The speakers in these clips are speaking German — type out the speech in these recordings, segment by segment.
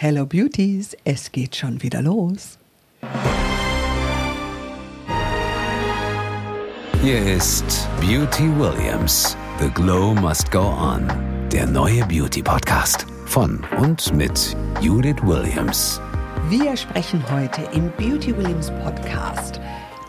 Hello Beauties, es geht schon wieder los. Hier ist Beauty Williams. The Glow Must Go On. Der neue Beauty Podcast von und mit Judith Williams. Wir sprechen heute im Beauty Williams Podcast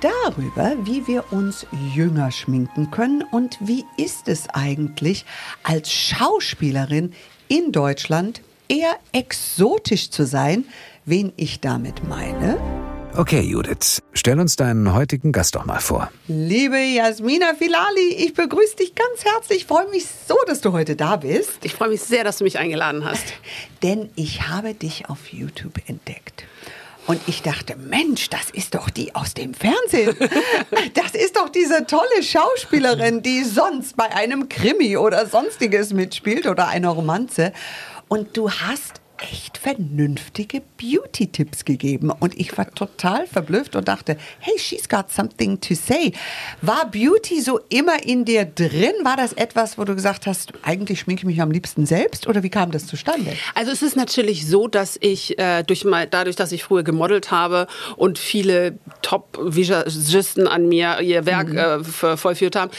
darüber, wie wir uns jünger schminken können und wie ist es eigentlich als Schauspielerin in Deutschland eher exotisch zu sein, wen ich damit meine. Okay, Judith, stell uns deinen heutigen Gast doch mal vor. Liebe Jasmina Filali, ich begrüße dich ganz herzlich. Ich freue mich so, dass du heute da bist. Ich freue mich sehr, dass du mich eingeladen hast. Denn ich habe dich auf YouTube entdeckt. Und ich dachte, Mensch, das ist doch die aus dem Fernsehen. Das ist doch diese tolle Schauspielerin, die sonst bei einem Krimi oder sonstiges mitspielt oder einer Romanze. Und du hast echt vernünftige Beauty-Tipps gegeben. Und ich war total verblüfft und dachte, hey, she's got something to say. War Beauty so immer in dir drin? War das etwas, wo du gesagt hast, eigentlich schminke ich mich am liebsten selbst? Oder wie kam das zustande? Also es ist natürlich so, dass ich äh, durch mal, dadurch, dass ich früher gemodelt habe und viele Top-Visagisten an mir ihr Werk mhm. äh, vollführt haben,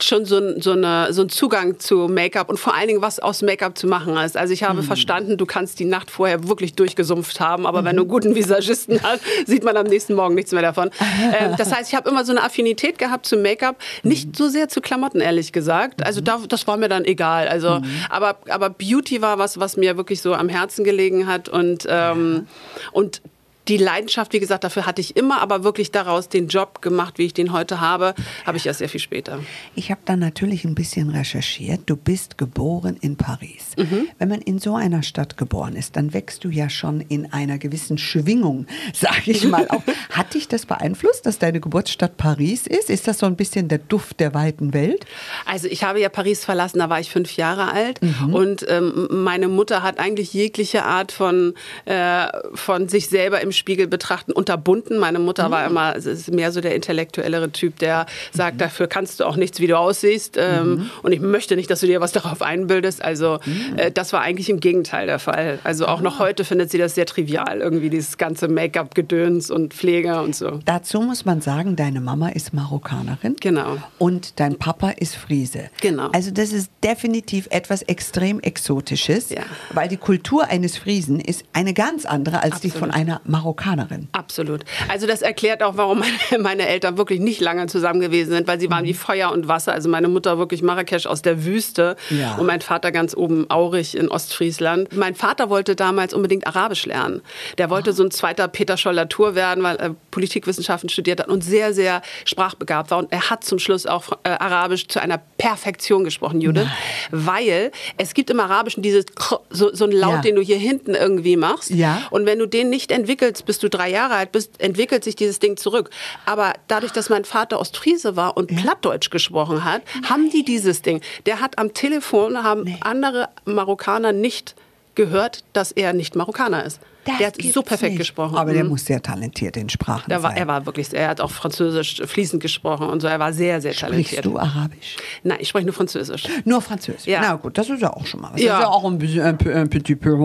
schon so, so, eine, so einen Zugang zu Make-up und vor allen Dingen, was aus Make-up zu machen ist. Also ich habe mhm. verstanden, du kannst die Nacht vorher wirklich durchgesumpft haben, aber mhm. wenn du einen guten Visagisten hast, sieht man am nächsten Morgen nichts mehr davon. ähm, das heißt, ich habe immer so eine Affinität gehabt zu Make-up, nicht mhm. so sehr zu Klamotten, ehrlich gesagt. Also da, das war mir dann egal. Also, mhm. aber, aber Beauty war was, was mir wirklich so am Herzen gelegen hat und, ähm, und die Leidenschaft, wie gesagt, dafür hatte ich immer, aber wirklich daraus den Job gemacht, wie ich den heute habe, habe ich erst sehr viel später. Ich habe dann natürlich ein bisschen recherchiert. Du bist geboren in Paris. Mhm. Wenn man in so einer Stadt geboren ist, dann wächst du ja schon in einer gewissen Schwingung, sage ich mal. Auch. Hat dich das beeinflusst, dass deine Geburtsstadt Paris ist? Ist das so ein bisschen der Duft der weiten Welt? Also ich habe ja Paris verlassen, da war ich fünf Jahre alt mhm. und ähm, meine Mutter hat eigentlich jegliche Art von, äh, von sich selber im Spiegel betrachten, unterbunden. Meine Mutter mhm. war immer, ist mehr so der intellektuellere Typ, der sagt, mhm. dafür kannst du auch nichts, wie du aussiehst. Ähm, mhm. Und ich möchte nicht, dass du dir was darauf einbildest. Also mhm. äh, das war eigentlich im Gegenteil der Fall. Also auch noch ah. heute findet sie das sehr trivial, irgendwie dieses ganze Make-up-Gedöns und Pflege und so. Dazu muss man sagen, deine Mama ist Marokkanerin. Genau. Und dein Papa ist Friese. Genau. Also das ist definitiv etwas extrem Exotisches, ja. weil die Kultur eines Friesen ist eine ganz andere als Absolut. die von einer Marokkanerin. Marokkanerin. Absolut. Also das erklärt auch, warum meine, meine Eltern wirklich nicht lange zusammen gewesen sind, weil sie waren mhm. wie Feuer und Wasser. Also meine Mutter wirklich Marrakesch aus der Wüste ja. und mein Vater ganz oben Aurich in Ostfriesland. Mein Vater wollte damals unbedingt Arabisch lernen. Der wollte ah. so ein zweiter Peter Scholler Tour werden, weil er Politikwissenschaften studiert hat und sehr, sehr sprachbegabt war. Und er hat zum Schluss auch äh, Arabisch zu einer Perfektion gesprochen, Judith. Nein. Weil es gibt im Arabischen dieses so, so ein Laut, ja. den du hier hinten irgendwie machst. Ja. Und wenn du den nicht entwickelst, entwickelst, bis du drei Jahre alt bist, entwickelt sich dieses Ding zurück. Aber dadurch, dass mein Vater Ostfriese war und ja. Plattdeutsch gesprochen hat, Nein. haben die dieses Ding. Der hat am Telefon, haben nee. andere Marokkaner nicht gehört, dass er nicht Marokkaner ist. Das der hat so perfekt nicht. gesprochen. Aber der mhm. muss sehr talentiert in Sprachen der war, sein. Er war wirklich, er hat auch Französisch fließend gesprochen und so. Er war sehr, sehr talentiert. Sprichst du Arabisch? Nein, ich spreche nur Französisch. Nur Französisch? Ja. Na gut, das ist ja auch schon mal was. Ja. Das ist ja auch ein bisschen, ein, ein petit peu,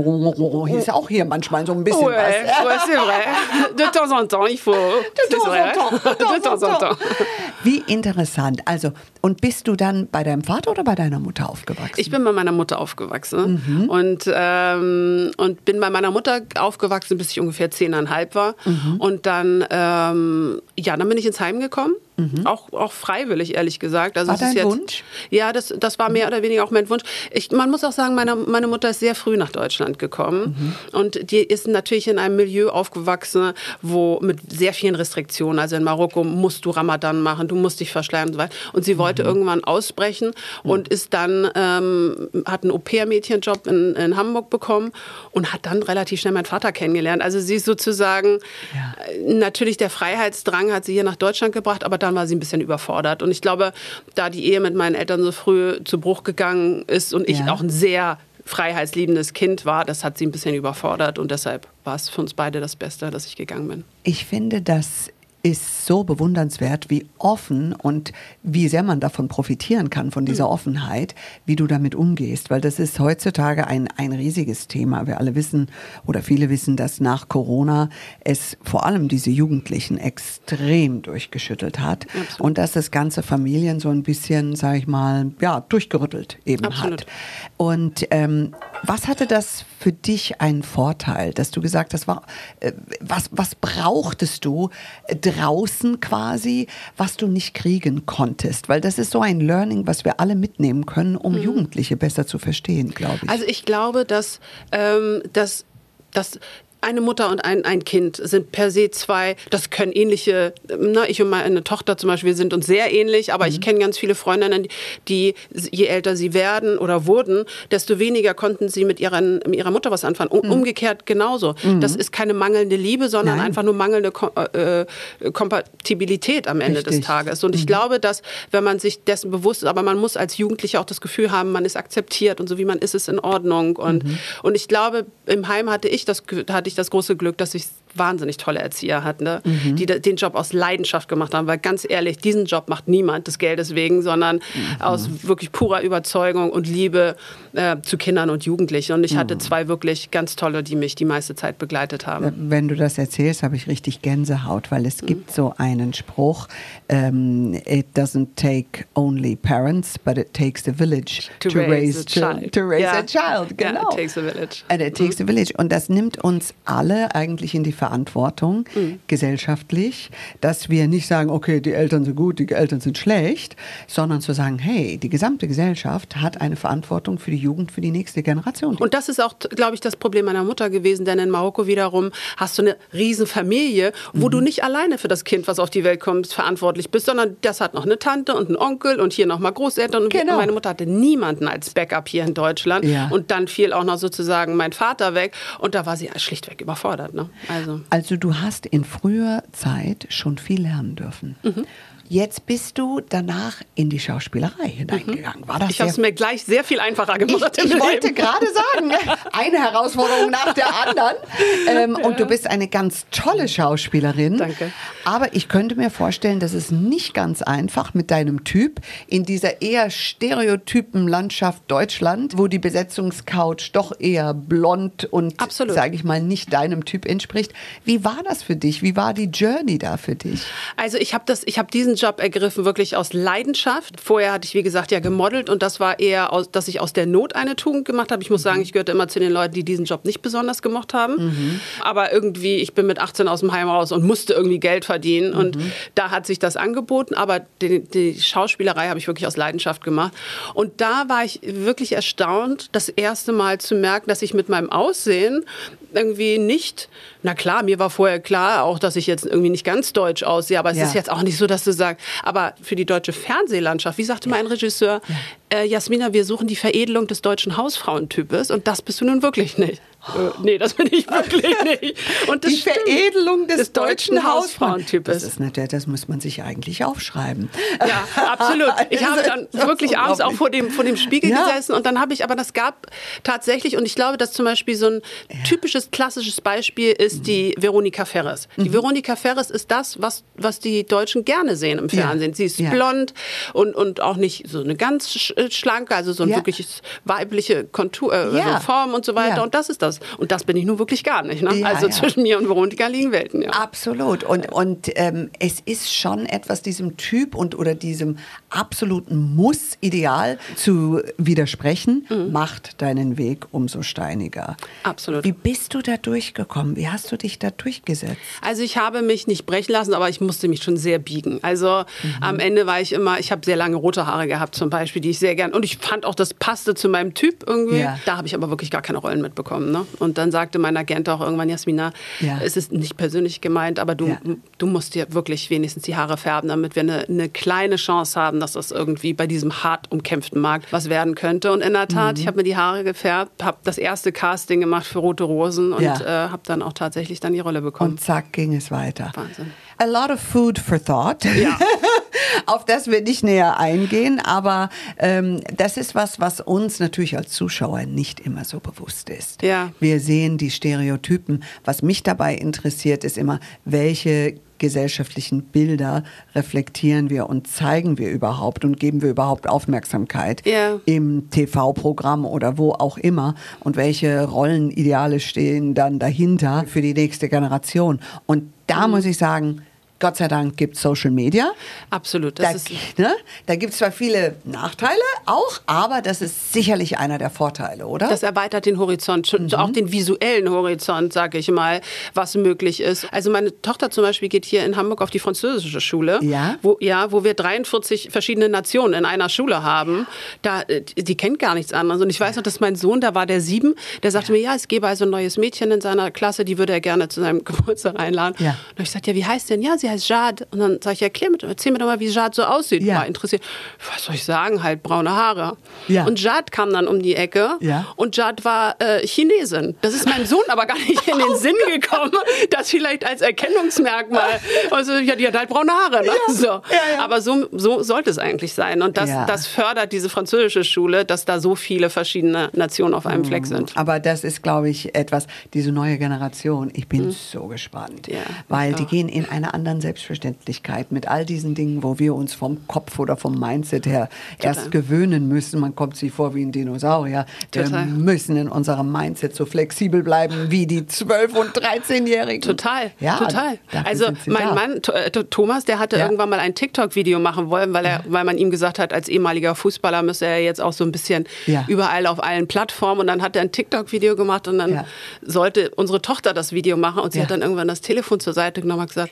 hier ist ja auch hier manchmal so ein bisschen ouais, was. Ouais, c'est vrai. De temps en temps, il faut. De temps en temps. De temps en temps. Wie interessant. Also, und bist du dann bei deinem Vater oder bei deiner Mutter aufgewachsen? Ich bin bei meiner Mutter aufgewachsen mhm. und, ähm, und bin bei meiner Mutter aufgewachsen, bis ich ungefähr ungefähr zehneinhalb war. Mhm. Und dann, ähm, ja, dann bin ich ins Heim gekommen Mhm. Auch, auch freiwillig, ehrlich gesagt. Also war dein jetzt, Wunsch? Ja, das, das war mehr oder weniger auch mein Wunsch. Ich, man muss auch sagen, meine, meine Mutter ist sehr früh nach Deutschland gekommen. Mhm. Und die ist natürlich in einem Milieu aufgewachsen, wo mit sehr vielen Restriktionen. Also in Marokko musst du Ramadan machen, du musst dich verschleiern und so weiter. Und sie wollte mhm. irgendwann ausbrechen und ist dann, ähm, hat einen Au-pair-Mädchenjob in, in Hamburg bekommen und hat dann relativ schnell meinen Vater kennengelernt. Also sie ist sozusagen, ja. Äh, natürlich der Freiheitsdrang hat sie hier nach Deutschland gebracht, aber dann dann war sie ein bisschen überfordert. Und ich glaube, da die Ehe mit meinen Eltern so früh zu Bruch gegangen ist und ich ja. auch ein sehr freiheitsliebendes Kind war, das hat sie ein bisschen überfordert und deshalb war es für uns beide das Beste, dass ich gegangen bin. Ich finde, dass ist so bewundernswert, wie offen und wie sehr man davon profitieren kann, von dieser Offenheit, wie du damit umgehst. Weil das ist heutzutage ein, ein riesiges Thema. Wir alle wissen oder viele wissen, dass nach Corona es vor allem diese Jugendlichen extrem durchgeschüttelt hat Absolut. und dass das ganze Familien so ein bisschen, sag ich mal, ja, durchgerüttelt eben Absolut. hat. Und ähm, was hatte das für dich einen Vorteil, dass du gesagt hast, war, äh, was, was brauchtest du äh, draußen quasi, was du nicht kriegen konntest? Weil das ist so ein Learning, was wir alle mitnehmen können, um Jugendliche besser zu verstehen, glaube ich. Also ich glaube, dass, ähm, dass, dass eine Mutter und ein, ein Kind sind per se zwei, das können ähnliche, na, ich und meine Tochter zum Beispiel sind uns sehr ähnlich, aber ich kenne ganz viele Freundinnen, die, je älter sie werden oder wurden, desto weniger konnten sie mit, ihren, mit ihrer Mutter was anfangen. Um, Umgekehrt genauso. Das ist keine mangelnde Liebe, sondern Nein. einfach nur mangelnde Ko äh, Kompatibilität am Ende Richtig. des Tages. Und ich glaube, dass, wenn man sich dessen bewusst ist, aber man muss als Jugendlicher auch das Gefühl haben, man ist akzeptiert und so wie man ist, ist in Ordnung. Und, und ich glaube, im Heim hatte ich, das, hatte ich das große Glück, dass ich wahnsinnig tolle Erzieher hatte, die da- den Job aus Leidenschaft gemacht haben. Weil ganz ehrlich, diesen Job macht niemand des Geldes wegen, sondern aus wirklich purer Überzeugung und Liebe äh, zu Kindern und Jugendlichen. Und ich hatte zwei wirklich ganz tolle, die mich die meiste Zeit begleitet haben. Wenn du das erzählst, habe ich richtig Gänsehaut, weil es gibt so einen Spruch, ähm, it doesn't take only parents, but it takes a village To raise a chil- child. To raise Ja. a child, genau. it takes a village. And it takes a village. Und das nimmt uns alle eigentlich in die Verantwortung, Mhm. gesellschaftlich, dass wir nicht sagen, okay, die Eltern sind gut, die Eltern sind schlecht, sondern zu sagen, hey, die gesamte Gesellschaft hat eine Verantwortung für die Jugend, für die nächste Generation. Und das ist auch, glaube ich, das Problem meiner Mutter gewesen, denn in Marokko wiederum hast du eine riesen Familie, wo Mhm. du nicht alleine für das Kind, was auf die Welt kommt, verantwortlich bist, sondern das hat noch eine Tante und einen Onkel und hier nochmal Großeltern. Und Genau. meine Mutter hatte niemanden als Backup hier in Deutschland. Ja. Und dann fiel auch noch sozusagen mein Vater weg und da war sie schlichtweg überfordert. Ne? Also. Also du hast in früher Zeit schon viel lernen dürfen. Mhm. Jetzt bist du danach in die Schauspielerei hineingegangen. War das Mhm. Ich habe es mir gleich sehr viel einfacher gemacht. ich, ich wollte gerade sagen, eine Herausforderung nach der anderen. Ähm, Und du bist eine ganz tolle Schauspielerin. Danke. Aber ich könnte mir vorstellen, dass es nicht ganz einfach mit deinem Typ in dieser eher stereotypen Landschaft Deutschland, wo die Besetzungscouch doch eher blond und, sage ich mal, nicht deinem Typ entspricht. Wie war das für dich? Wie war die Journey da für dich? Also ich habe das, ich habe diesen Job ergriffen wirklich aus Leidenschaft. Vorher hatte ich wie gesagt ja gemodelt und das war eher, aus, dass ich aus der Not eine Tugend gemacht habe. Ich muss sagen, ich gehörte immer zu den Leuten, die diesen Job nicht besonders gemocht haben. Aber irgendwie, ich bin mit 18 aus dem Heim raus und musste irgendwie Geld verdienen und da hat sich das angeboten. Aber die, die Schauspielerei habe ich wirklich aus Leidenschaft gemacht. Und da war ich wirklich erstaunt, das erste Mal zu merken, dass ich mit meinem Aussehen irgendwie nicht, na klar, mir war vorher klar auch, dass ich jetzt irgendwie nicht ganz deutsch aussehe, aber es Ja. ist jetzt auch nicht so, dass du sagst, aber für die deutsche Fernsehlandschaft, wie sagte mein Regisseur, äh, Jasmina, wir suchen die Veredelung des deutschen Hausfrauentypes und das bist du nun wirklich nicht. Äh, nee, das bin ich wirklich nicht. Und das die stimmt. Veredelung des, Des deutschen deutschen Hausfrauentypes. Das ist natürlich, das muss man sich eigentlich aufschreiben. Ja, absolut. Ich habe dann wirklich abends auch vor dem, vor dem Spiegel Ja. gesessen und dann habe ich, aber das gab tatsächlich, und ich glaube, dass zum Beispiel so ein typisches, klassisches Beispiel ist die Veronika Ferres. Die Mhm. Veronika Ferres ist das, was, was die Deutschen gerne sehen im Ja. Fernsehen. Sie ist Ja. blond und, und auch nicht so eine ganz äh, schlanke, also so ein Ja. wirkliches weibliche Kontur, äh, Ja. so Form und so weiter. Ja. Und das ist das. Und das bin ich nun wirklich gar nicht. Ne? Also zwischen mir und Veronika liegen Welten. Absolut. Und, und ähm, es ist schon etwas diesem Typ und oder diesem absoluten Muss-Ideal zu widersprechen, macht deinen Weg umso steiniger. Mhm. Absolut. Wie bist du da durchgekommen? Wie hast du dich da durchgesetzt? Also ich habe mich nicht brechen lassen, aber ich musste mich schon sehr biegen. Also am Ende war ich immer, ich habe sehr lange rote Haare gehabt zum Beispiel, die ich sehr gern und ich fand auch, das passte zu meinem Typ irgendwie. Ja. Da habe ich aber wirklich gar keine Rollen mitbekommen. Ne? Und dann sagte mein Agent auch irgendwann, Jasmina, Ja. es ist nicht persönlich gemeint, aber du, Ja. du musst dir wirklich wenigstens die Haare färben, damit wir eine, eine kleine Chance haben, dass das irgendwie bei diesem hart umkämpften Markt was werden könnte. Und in der Tat, Mhm. ich habe mir die Haare gefärbt, habe das erste Casting gemacht für Rote Rosen und äh, habe dann auch tatsächlich dann die Rolle bekommen. Und zack ging es weiter. Wahnsinn. A lot of food for thought. Ja. auf das wir nicht näher eingehen. Aber ähm, das ist was, was uns natürlich als Zuschauer nicht immer so bewusst ist. Ja. Wir sehen die Stereotypen. Was mich dabei interessiert, ist immer, welche gesellschaftlichen Bilder reflektieren wir und zeigen wir überhaupt und geben wir überhaupt Aufmerksamkeit Ja. im TV-Programm oder wo auch immer und welche Rollenideale stehen dann dahinter für die nächste Generation. Und da Mhm. muss ich sagen, Gott sei Dank gibt Social Media. Absolut. Das Da, ist, ne, da gibt es zwar viele Nachteile auch, aber das ist sicherlich einer der Vorteile, oder? Das erweitert den Horizont, Mhm. auch den visuellen Horizont, sage ich mal, was möglich ist. Also meine Tochter zum Beispiel geht hier in Hamburg auf die französische Schule, Ja? wo, ja, wo wir 43 verschiedene Nationen in einer Schule haben. Da, äh, die kennt gar nichts anderes. Und ich weiß noch, dass mein Sohn, da war der sieben, der sagte mir, ja, es gäbe also ein neues Mädchen in seiner Klasse, die würde er gerne zu seinem Geburtstag einladen. Ja. Und ich gesagt, ja, wie heißt denn? Ja, sie heißt Jade. Und dann sage ich, erklär mir, erzähl mir doch mal, wie Jade so aussieht. Ja. War interessiert. Was soll ich sagen? Halt braune Haare. Ja. Und Jade kam dann um die Ecke Ja. und Jade war äh, Chinesin. Das ist meinem Sohn aber gar nicht in den Sinn gekommen, das vielleicht als Erkennungsmerkmal. Also ja, die hat halt braune Haare. Ne? So. ja. Aber so, so sollte es eigentlich sein. Und das, Ja. das fördert diese französische Schule, dass da so viele verschiedene Nationen auf einem Fleck sind. Aber das ist, glaube ich, etwas, diese neue Generation, ich bin so gespannt. Ja, weil die gehen in einer anderen Selbstverständlichkeit mit all diesen Dingen, wo wir uns vom Kopf oder vom Mindset her erst gewöhnen müssen. Man kommt sich vor wie ein Dinosaurier. Wir Total. müssen in unserem Mindset so flexibel bleiben wie die 12- und 13-Jährigen. Total, Ja, total. Also mein da. Mann äh, Thomas, der hatte Ja. irgendwann mal ein TikTok-Video machen wollen, weil er, weil man ihm gesagt hat, als ehemaliger Fußballer müsse er jetzt auch so ein bisschen Ja. überall auf allen Plattformen. Und dann hat er ein TikTok-Video gemacht und dann Ja. sollte unsere Tochter das Video machen und sie hat dann irgendwann das Telefon zur Seite genommen und gesagt.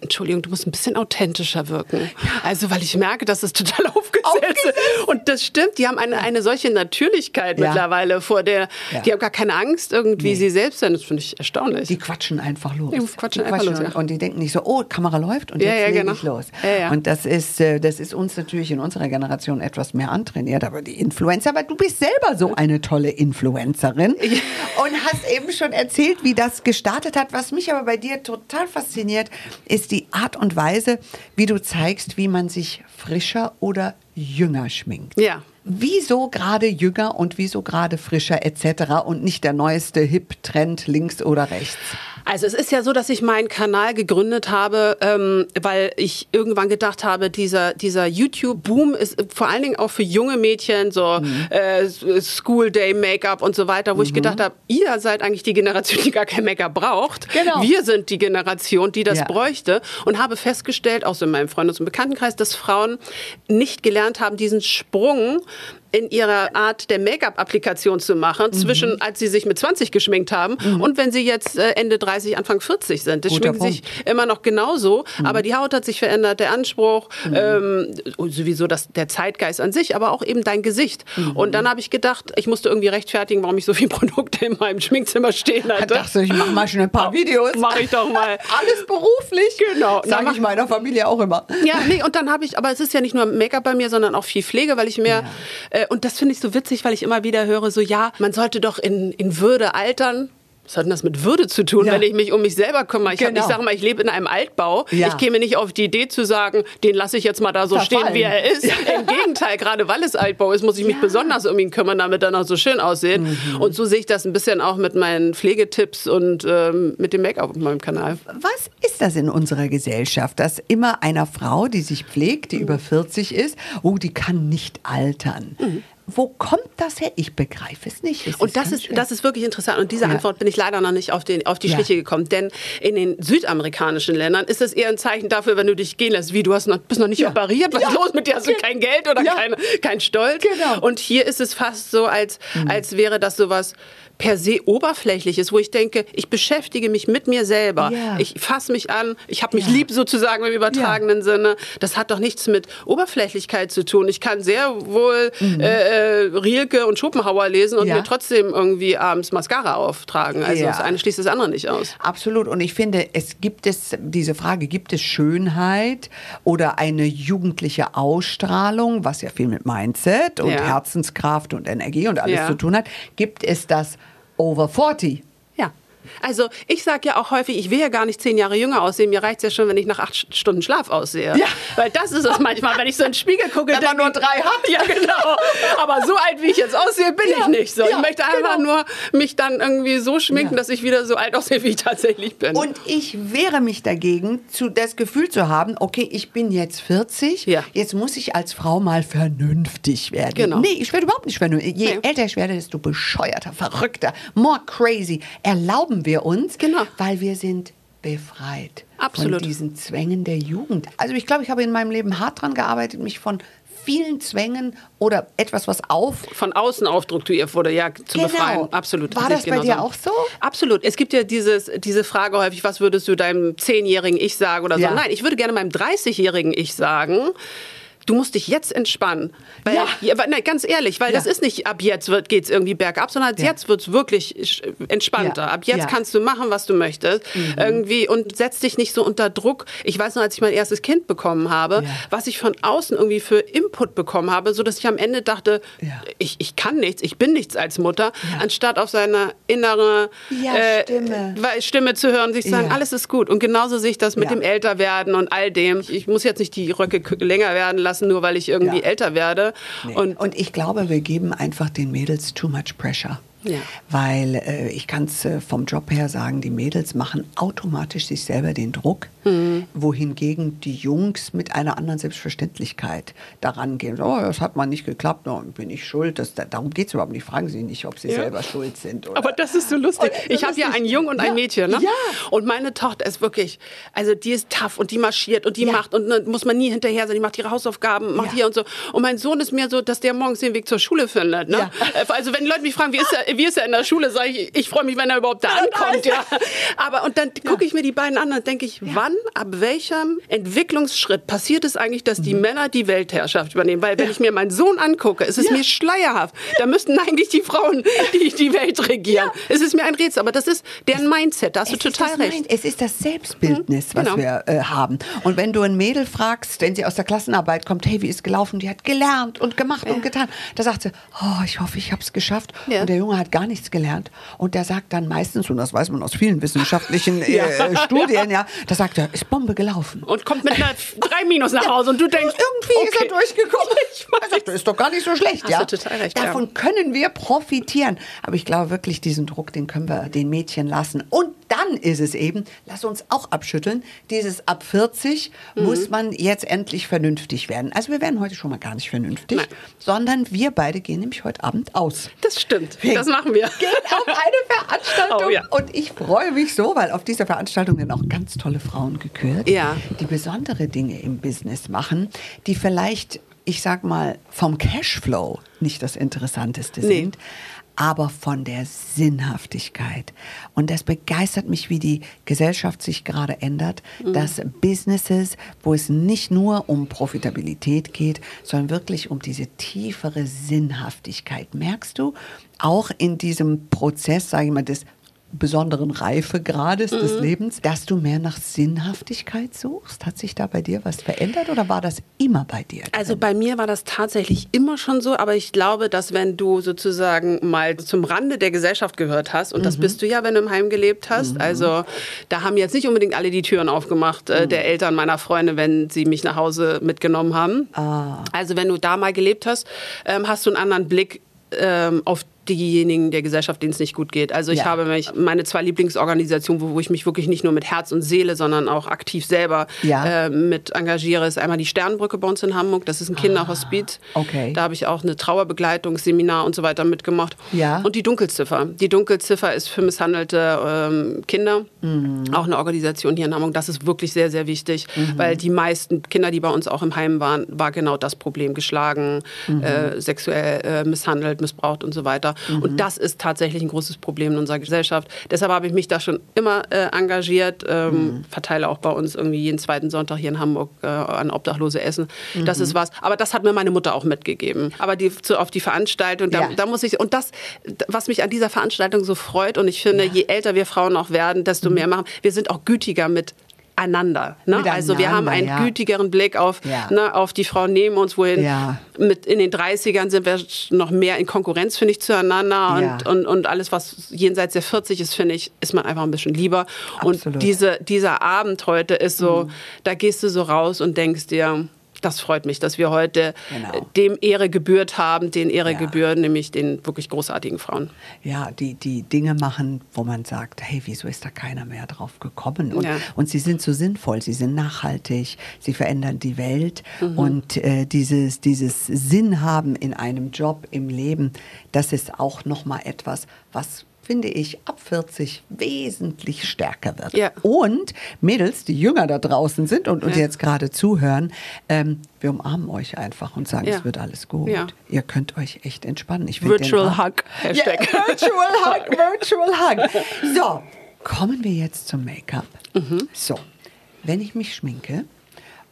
Entschuldigung, du musst ein bisschen authentischer wirken. Also, weil ich merke, dass es total aufgesetzt ist. Und das stimmt, die haben eine, eine solche Natürlichkeit Ja. mittlerweile vor der, Ja. die haben gar keine Angst irgendwie, sie selbst sind. Das finde ich erstaunlich. Die quatschen einfach los. Die quatschen einfach los, und, ja. und die denken nicht so, oh, Kamera läuft und jetzt ja, genau. ich los. Und das ist, äh, das ist uns natürlich in unserer Generation etwas mehr antrainiert, aber die Influencer, aber du bist selber so eine tolle Influencerin und hast eben schon erzählt, wie das gestartet hat. Was mich aber bei dir total fasziniert, ist die Art und Weise, wie du zeigst, wie man sich frischer oder jünger schminkt. Ja. Wieso gerade jünger und wieso gerade frischer etc. und nicht der neueste Hip-Trend links oder rechts? Also es ist ja so, dass ich meinen Kanal gegründet habe, ähm, weil ich irgendwann gedacht habe, dieser, dieser YouTube-Boom ist vor allen Dingen auch für junge Mädchen, so Mhm. äh, School Day Make-up und so weiter, wo ich gedacht habe, ihr seid eigentlich die Generation, die gar kein Make-up braucht. Genau. Wir sind die Generation, die das Ja. bräuchte und habe festgestellt, auch so in meinem Freundes- und Bekanntenkreis, dass Frauen nicht gelernt haben, diesen Sprung in ihrer Art der Make-up-Applikation zu machen, Mhm. zwischen als sie sich mit 20 geschminkt haben und wenn sie jetzt äh, Ende 30, Anfang 40 sind. Das schminken sich immer noch genauso, aber die Haut hat sich verändert, der Anspruch, ähm, sowieso das, der Zeitgeist an sich, aber auch eben dein Gesicht. Und dann habe ich gedacht, ich musste irgendwie rechtfertigen, warum ich so viele Produkte in meinem Schminkzimmer stehen Da hatte. dachte ich, mach mal schnell ein paar Videos. Mach ich doch mal. Alles beruflich. Genau. Sag ich meiner Familie auch immer. Ja, nee, und dann habe ich, aber es ist ja nicht nur Make-up bei mir, sondern auch viel Pflege, weil ich mir, äh, und das finde ich so witzig, weil ich immer wieder höre, so ja, man sollte doch in, in Würde altern. Was hat denn das mit Würde zu tun, Ja. wenn ich mich um mich selber kümmere? Ich, hab- Genau. ich sage mal, ich lebe in einem Altbau. Ja. Ich käme nicht auf die Idee zu sagen, den lasse ich jetzt mal da so Verfallen. stehen, wie er ist. Im Gegenteil, gerade weil es Altbau ist, muss ich mich besonders um ihn kümmern, damit er noch so schön aussieht. Mhm. Und so sehe ich das ein bisschen auch mit meinen Pflegetipps und ähm, mit dem Make-up auf meinem Kanal. Was ist das in unserer Gesellschaft, dass immer einer Frau, die sich pflegt, die über 40 ist, oh, die kann nicht altern? Wo kommt das her? Ich begreife es nicht. Es Und das ganz ist, das ist wirklich interessant. Und diese Ja. Antwort bin ich leider noch nicht auf, den, auf die Ja. Schliche gekommen. Denn in den südamerikanischen Ländern ist es eher ein Zeichen dafür, wenn du dich gehen lässt, wie du hast noch, bist noch nicht Ja. operiert, was ist los mit dir? Hast du kein Geld oder kein, kein Stolz? Genau. Mhm. Und hier ist es fast so, als, als wäre das sowas per se oberflächliches, wo ich denke, ich beschäftige mich mit mir selber. Ja. Ich fasse mich an, ich habe mich Ja. lieb sozusagen im übertragenen Sinne. Das hat doch nichts mit Oberflächlichkeit zu tun. Ich kann sehr wohl äh, äh, Rielke und Schopenhauer lesen und Mhm. Ja. mir trotzdem irgendwie abends Mascara auftragen. Also das eine schließt das andere nicht aus. Absolut. Und ich finde, es gibt es, diese Frage, gibt es Schönheit oder eine jugendliche Ausstrahlung, was ja viel mit Mindset und. Herzenskraft und Energie und alles zu tun hat, gibt es das over 40? Also ich sage ja auch häufig, ich will ja gar nicht zehn Jahre jünger aussehen. Mir reicht es ja schon, wenn ich nach acht Stunden Schlaf aussehe. Ja. Weil das ist es manchmal, wenn ich so in den Spiegel gucke. Denke nur drei hat. Ja, genau. Aber so alt, wie ich jetzt aussehe, bin Ja, ich nicht so. ja, ich möchte einfach genau. nur mich dann irgendwie so schminken, Ja. dass ich wieder so alt aussehe, wie ich tatsächlich bin. Und ich wehre mich dagegen, zu, das Gefühl zu haben, okay, ich bin jetzt 40, Ja. jetzt muss ich als Frau mal vernünftig werden. Genau. Nee, ich werde überhaupt nicht vernünftig. Je Nee. älter ich werde, desto bescheuerter, verrückter, more crazy erlauben wir uns, Genau. weil wir sind befreit Absolut. von diesen Zwängen der Jugend. Also ich glaube, ich habe in meinem Leben hart dran gearbeitet, mich von vielen Zwängen oder etwas, was auf von außen aufdrucktiert wurde, ja, zu Genau. befreien. Absolut. War das ich bei dir genauso. auch so? Absolut. Es gibt ja dieses, diese Frage häufig, was würdest du deinem zehnjährigen Ich sagen oder so. Ja. Nein, ich würde gerne meinem 30-jährigen Ich sagen, Du musst dich jetzt entspannen. Weil, Ja. ja. nein, ganz ehrlich, weil Ja. das ist nicht, ab jetzt geht es irgendwie bergab, sondern Ja. jetzt wird es wirklich entspannter. Ab jetzt. Mhm. kannst du machen, was du möchtest. Irgendwie und setz dich nicht so unter Druck. Ich weiß noch, als ich mein erstes Kind bekommen habe, was ich von außen irgendwie für Input bekommen habe, so dass ich am Ende dachte, ich, ich kann nichts, ich bin nichts als Mutter, anstatt auf seine innere äh, Stimme. weil- Stimme zu hören, sich zu sagen, alles ist gut. Und genauso sehe ich das mit dem Älterwerden und all dem. Ich muss jetzt nicht die Röcke länger werden lassen, nur weil ich irgendwie Ja. älter werde. Nee. Und Und, ich glaube, wir geben einfach den Mädels too much pressure. Ja. Weil äh, ich kann es äh, vom Job her sagen, die Mädels machen automatisch sich selber den Druck, Mhm. wohingegen die Jungs mit einer anderen Selbstverständlichkeit daran gehen. Oh, das hat mal nicht geklappt, oh, bin ich schuld. Das, da, darum geht es überhaupt nicht. Fragen Sie nicht, ob Sie Ja. selber schuld sind. Oder Aber das ist so lustig. Und- Ich habe ja einen Jungen und Ja. ein Mädchen. Ne? Ja. Und meine Tochter ist wirklich, also die ist tough und die marschiert und die macht und ne, muss man nie hinterher sein. Die macht ihre Hausaufgaben, macht hier und so. Und mein Sohn ist mir so, dass der morgens den Weg zur Schule findet. Ne? Ja. Also wenn Leute mich fragen, wie ist er, wie ist er in der Schule, sage ich, ich freue mich, wenn er überhaupt da ankommt. Ja. Aber und dann gucke ich mir die beiden an und denke ich, wann, ab welchem Entwicklungsschritt passiert es eigentlich, dass die Männer die Weltherrschaft übernehmen? Weil wenn ich mir meinen Sohn angucke, ist es mir schleierhaft. Da müssten eigentlich die Frauen die, die Welt regieren. Es ist mir ein Rätsel, aber das ist deren Mindset. Da hast du Es ist total recht. Mind- Es ist das Selbstbildnis, was genau. wir äh, haben. Und wenn du ein Mädel fragst, wenn sie aus der Klassenarbeit kommt, hey, wie ist gelaufen? Die hat gelernt und gemacht und getan. Da sagt sie, oh, ich hoffe, ich habe es geschafft. Und der Junge hat gar nichts gelernt. Und der sagt dann meistens, und das weiß man aus vielen wissenschaftlichen Ja. äh, Studien, ja, da sagt er, ist Bombe gelaufen. Und kommt mit einer 3 Minus nach Hause und du denkst, Irgendwie ist er okay. durchgekommen. Ich weiß. Das ist doch gar nicht so schlecht. Hast ja? du total recht, ja. Davon können wir profitieren. Aber ich glaube wirklich, diesen Druck, den können wir den Mädchen lassen. Und dann ist es eben, lass uns auch abschütteln, dieses ab 40 Mhm. muss man jetzt endlich vernünftig werden. Also wir werden heute schon mal gar nicht vernünftig, Nein. sondern wir beide gehen nämlich heute Abend aus. Das stimmt. Das machen wir. Gehen auf eine Veranstaltung. Oh, ja. Und ich freue mich so, weil auf dieser Veranstaltung werden auch ganz tolle Frauen gekürt, Ja. die besondere Dinge im Business machen, die vielleicht, ich sag mal, vom Cashflow nicht das Interessanteste Nee. sind. Aber von der Sinnhaftigkeit. Und das begeistert mich, wie die Gesellschaft sich gerade ändert, Mhm. dass Businesses, wo es nicht nur um Profitabilität geht, sondern wirklich um diese tiefere Sinnhaftigkeit. Merkst du auch in diesem Prozess, sage ich mal, des besonderen Reifegrades des Mhm. Lebens, dass du mehr nach Sinnhaftigkeit suchst? Hat sich da bei dir was verändert oder war das immer bei dir? Also bei mir war das tatsächlich immer schon so, aber ich glaube, dass wenn du sozusagen mal zum Rande der Gesellschaft gehört hast, und das Mhm. bist du ja, wenn du im Heim gelebt hast, also da haben jetzt nicht unbedingt alle die Türen aufgemacht, äh, Mhm. der Eltern meiner Freunde, wenn sie mich nach Hause mitgenommen haben. Ah. Also wenn du da mal gelebt hast, ähm, hast du einen anderen Blick ähm, auf diejenigen der Gesellschaft, denen es nicht gut geht. Also ich Ja. habe mich, meine zwei Lieblingsorganisationen, wo, wo ich mich wirklich nicht nur mit Herz und Seele, sondern auch aktiv selber Ja. äh, mit engagiere, ist einmal die Sternbrücke bei uns in Hamburg. Das ist ein Kinderhospiz. Ah, okay. Da habe ich auch eine Trauerbegleitung, Seminar und so weiter mitgemacht. Ja. Und die Dunkelziffer. Die Dunkelziffer ist für misshandelte ähm, Kinder. Mhm. Auch eine Organisation hier in Hamburg. Das ist wirklich sehr, sehr wichtig, Mhm. weil die meisten Kinder, die bei uns auch im Heim waren, war genau das Problem. Geschlagen, Mhm. äh, sexuell äh, misshandelt, missbraucht und so weiter. Mhm. Und das ist tatsächlich ein großes Problem in unserer Gesellschaft. Deshalb habe ich mich da schon immer äh, engagiert, ähm, Mhm. verteile auch bei uns irgendwie jeden zweiten Sonntag hier in Hamburg äh, an Obdachlose Essen. Das Mhm. ist was. Aber das hat mir meine Mutter auch mitgegeben. Aber die, zu, auf die Veranstaltung, da, Ja. da muss ich, und das, was mich an dieser Veranstaltung so freut, und ich finde, je älter wir Frauen auch werden, desto mehr machen, wir sind auch gütiger mit miteinander. Ne? Miteinander, also wir haben einen ja. gütigeren Blick auf, Ja. ne, auf die Frauen neben uns, wohin Ja. mit in den 30ern sind wir noch mehr in Konkurrenz, finde ich, zueinander. Und, und, und alles, was jenseits der 40 ist, finde ich, ist man einfach ein bisschen lieber. Absolut. Und diese, dieser Abend heute ist so, da gehst du so raus und denkst dir, das freut mich, dass wir heute Genau. äh, dem Ehre gebührt haben, den Ehre Ja. gebührt, nämlich den wirklich großartigen Frauen. ja, die, die Dinge machen, wo man sagt, hey, wieso ist da keiner mehr drauf gekommen? Und, Ja. und sie sind so sinnvoll, sie sind nachhaltig, sie verändern die Welt Mhm. und äh, dieses, dieses Sinn haben in einem Job, im Leben, das ist auch nochmal etwas, was finde ich, ab 40 wesentlich stärker wird. Ja. Und Mädels, die jünger da draußen sind und uns Ja. jetzt gerade zuhören, ähm, wir umarmen euch einfach und sagen, Ja. es wird alles gut. Ihr könnt euch echt entspannen. Ich Virtual Hug, Hashtag. Virtual Hug, Virtual Hug. So, kommen wir jetzt zum Make-up. Mhm. So, wenn ich mich schminke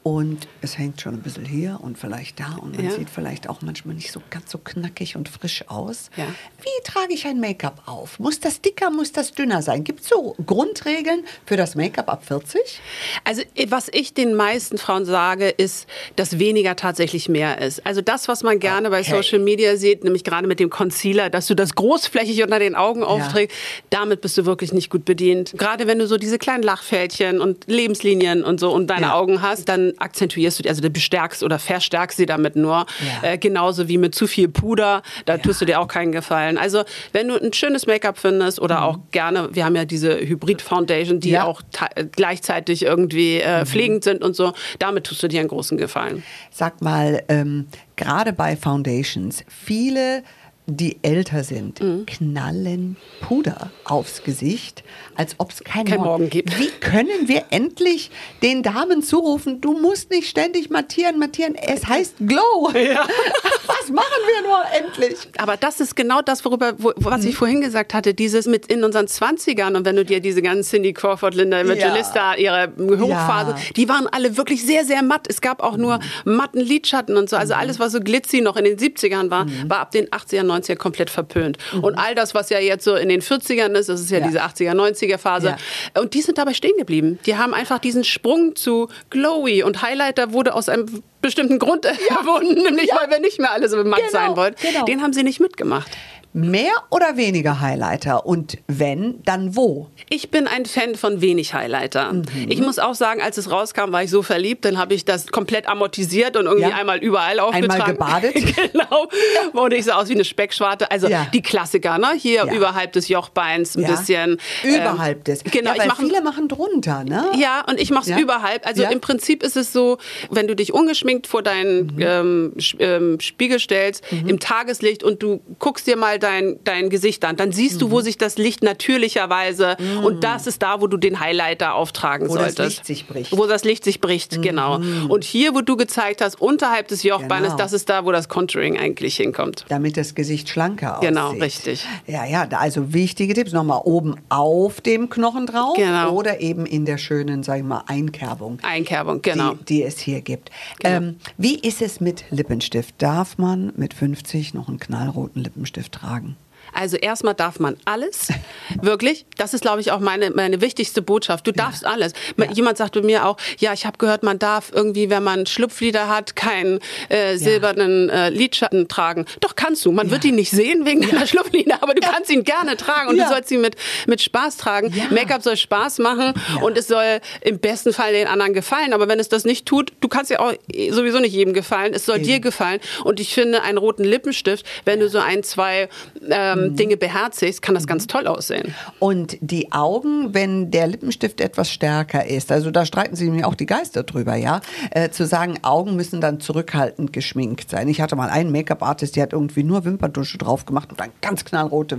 und es hängt schon ein bisschen hier und vielleicht da und man Ja. sieht vielleicht auch manchmal nicht so ganz so knackig und frisch aus. Ja. Wie trage ich ein Make-up auf? Muss das dicker, muss das dünner sein? Gibt es so Grundregeln für das Make-up ab 40? Also was ich den meisten Frauen sage, ist, dass weniger tatsächlich mehr ist. Also das, was man gerne bei Okay. Social Media sieht, nämlich gerade mit dem Concealer, dass du das großflächig unter den Augen aufträgst, damit bist du wirklich nicht gut bedient. Gerade wenn du so diese kleinen Lachfältchen und Lebenslinien und so um deine Ja. Augen hast, dann akzentuierst du, also du bestärkst oder verstärkst sie damit nur. Ja. Äh, genauso wie mit zu viel Puder, da tust du dir auch keinen Gefallen. Also wenn du ein schönes Make-up findest oder auch gerne, wir haben ja diese Hybrid-Foundation, die Mhm. Ja. Mhm. auch ta- gleichzeitig irgendwie äh, pflegend sind und so, damit tust du dir einen großen Gefallen. Sag mal, ähm, gerade bei Foundations, viele, die älter sind, Mhm. knallen Puder aufs Gesicht, als ob es keinen Kein Morgen gibt. Wie können wir endlich den Damen zurufen, du musst nicht ständig mattieren, mattieren, es heißt Glow. Was machen wir nur endlich? Aber das ist genau das, worüber, wo, was Mhm. ich vorhin gesagt hatte, dieses mit in unseren 20ern und wenn du dir diese ganzen Cindy Crawford, Linda Evangelista, ihre Hochphase, Ja. Mhm. die waren alle wirklich sehr, sehr matt. Es gab auch nur matten Lidschatten und so. Also alles, was so glitzy noch in den 70ern war, Mhm. war ab den 80er, 90er komplett verpönt. Und all das, was ja jetzt so in den 40ern ist, das ist ja, Ja. diese 80er, 90er Phase. Und die sind dabei stehen geblieben. Die haben einfach diesen Sprung zu Glowy und Highlighter wurde aus einem bestimmten Grund erfunden, nämlich weil wir nicht mehr alle so matt Genau, sein wollten. genau. Den haben sie nicht mitgemacht. Mehr oder weniger Highlighter? Und wenn, dann wo? Ich bin ein Fan von wenig Highlighter. Mhm. Ich muss auch sagen, als es rauskam, war ich so verliebt, dann habe ich das komplett amortisiert und irgendwie Ja. einmal überall aufgetragen. gebadet? genau. Und ich sah aus wie eine Speckschwarte. Also Ja. die Klassiker, ne? Hier Ja. überhalb des Jochbeins ein Ja. bisschen. Überhalb des. Genau, ja, weil ich mache viele machen drunter, ne? Ja, und ich mache es Ja. überhalb. Also Ja. im Prinzip ist es so, wenn du dich ungeschminkt vor deinen Mhm. ähm, ähm, Spiegel stellst, im Tageslicht und du guckst dir mal dein, dein Gesicht an, dann siehst Mhm. du, wo sich das Licht natürlicherweise und das ist da, wo du den Highlighter auftragen Wo das solltest. Licht sich bricht. Wo das Licht sich bricht, genau. Und hier, wo du gezeigt hast, unterhalb des Jochbeines, Genau. das ist da, wo das Contouring eigentlich hinkommt. damit das Gesicht schlanker aussieht. Genau, richtig. Ja, ja, also wichtige Tipps. Nochmal oben auf dem Knochen drauf Genau. oder eben in der schönen, sag ich mal, Einkerbung. Einkerbung, genau. Die, die es hier gibt. Genau. Ähm, wie ist es mit Lippenstift? Darf man mit 50 noch einen knallroten Lippenstift tragen? beitragen. Also erstmal darf man alles, wirklich. Das ist, glaube ich, auch meine, meine wichtigste Botschaft. Du darfst alles. Jemand sagte mir auch, ja, ich habe gehört, man darf irgendwie, wenn man Schlupflider hat, keinen äh, silbernen äh, Lidschatten tragen. Doch kannst du. Man wird ihn nicht sehen wegen deiner Schlupflider, aber du kannst ihn gerne tragen und Ja. du sollst ihn mit, mit Spaß tragen. Ja. Make-up soll Spaß machen und es soll im besten Fall den anderen gefallen. Aber wenn es das nicht tut, du kannst ja auch sowieso nicht jedem gefallen. Es soll Eben. dir gefallen. Und ich finde, einen roten Lippenstift, wenn du so ein, zwei ähm, Mhm. Dinge beherzigst, kann das ganz toll aussehen. Und die Augen, wenn der Lippenstift etwas stärker ist, also da streiten sich mir auch die Geister drüber, ja, äh, zu sagen, Augen müssen dann zurückhaltend geschminkt sein. Ich hatte mal einen Make-up-Artist, die hat irgendwie nur Wimperntusche drauf gemacht und dann ganz knallrote